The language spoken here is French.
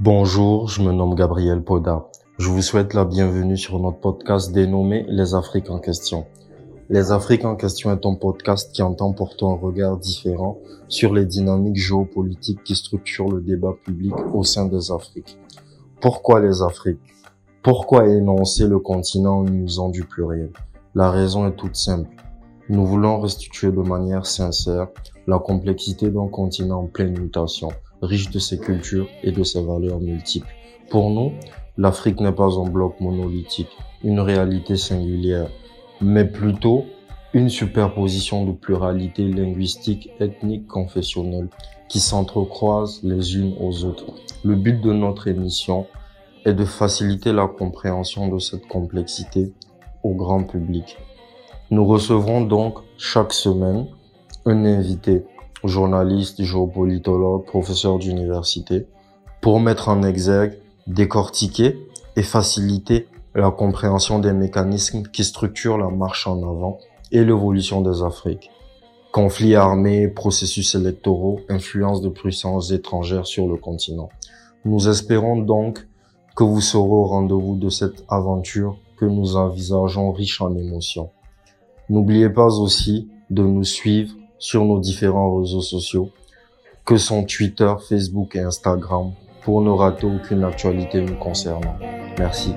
Bonjour, je me nomme Gabriel Poda. Je vous souhaite la bienvenue sur notre podcast dénommé Les Afriques en question. Les Afriques en question est un podcast qui entend porter un regard différent sur les dynamiques géopolitiques qui structurent le débat public au sein des Afriques. Pourquoi les Afriques? Pourquoi énoncer le continent en usant du pluriel? La raison est toute simple. Nous voulons restituer de manière sincère la complexité d'un continent en pleine mutation riche de ses cultures et de ses valeurs multiples. Pour nous, l'Afrique n'est pas un bloc monolithique, une réalité singulière, mais plutôt une superposition de pluralité linguistique, ethnique, confessionnelle qui s'entrecroisent les unes aux autres. Le but de notre émission est de faciliter la compréhension de cette complexité au grand public. Nous recevrons donc chaque semaine un invité journaliste, géopolitologue, professeur d'université, pour mettre en exergue, décortiquer et faciliter la compréhension des mécanismes qui structurent la marche en avant et l'évolution des Afriques. Conflits armés, processus électoraux, influence de puissances étrangères sur le continent. Nous espérons donc que vous serez au rendez-vous de cette aventure que nous envisageons riche en émotions. N'oubliez pas aussi de nous suivre sur nos différents réseaux sociaux, que sont Twitter, Facebook et Instagram, pour ne rater aucune actualité nous concernant. Merci.